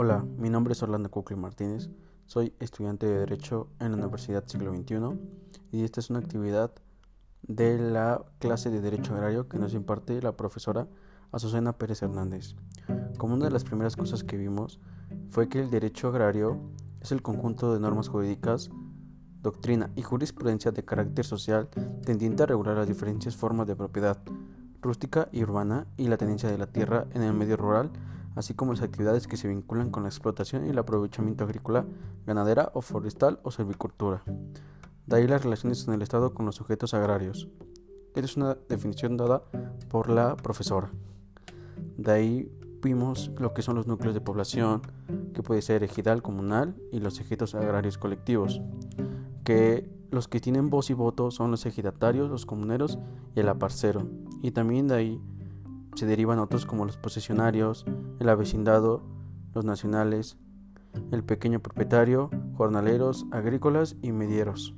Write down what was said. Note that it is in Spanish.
Hola, mi nombre es Orlando Cucli Martínez, soy estudiante de Derecho en la Universidad Siglo XXI y esta es una actividad de la clase de Derecho Agrario que nos imparte la profesora Azucena Pérez Hernández. Como una de las primeras cosas que vimos fue que el derecho agrario es el conjunto de normas jurídicas, doctrina y jurisprudencia de carácter social tendiente a regular las diferentes formas de propiedad rústica y urbana y la tenencia de la tierra en el medio rural así como las actividades que se vinculan con la explotación y el aprovechamiento agrícola, ganadera o forestal o silvicultura. De ahí las relaciones en el Estado con los sujetos agrarios. Esta es una definición dada por la profesora. De ahí vimos lo que son los núcleos de población, que puede ser ejidal comunal y los sujetos agrarios colectivos, que los que tienen voz y voto son los ejidatarios, los comuneros y el aparcero. Y también de ahí se derivan otros como los posesionarios, el avecindado, los nacionales, el pequeño propietario, jornaleros, agrícolas y medieros.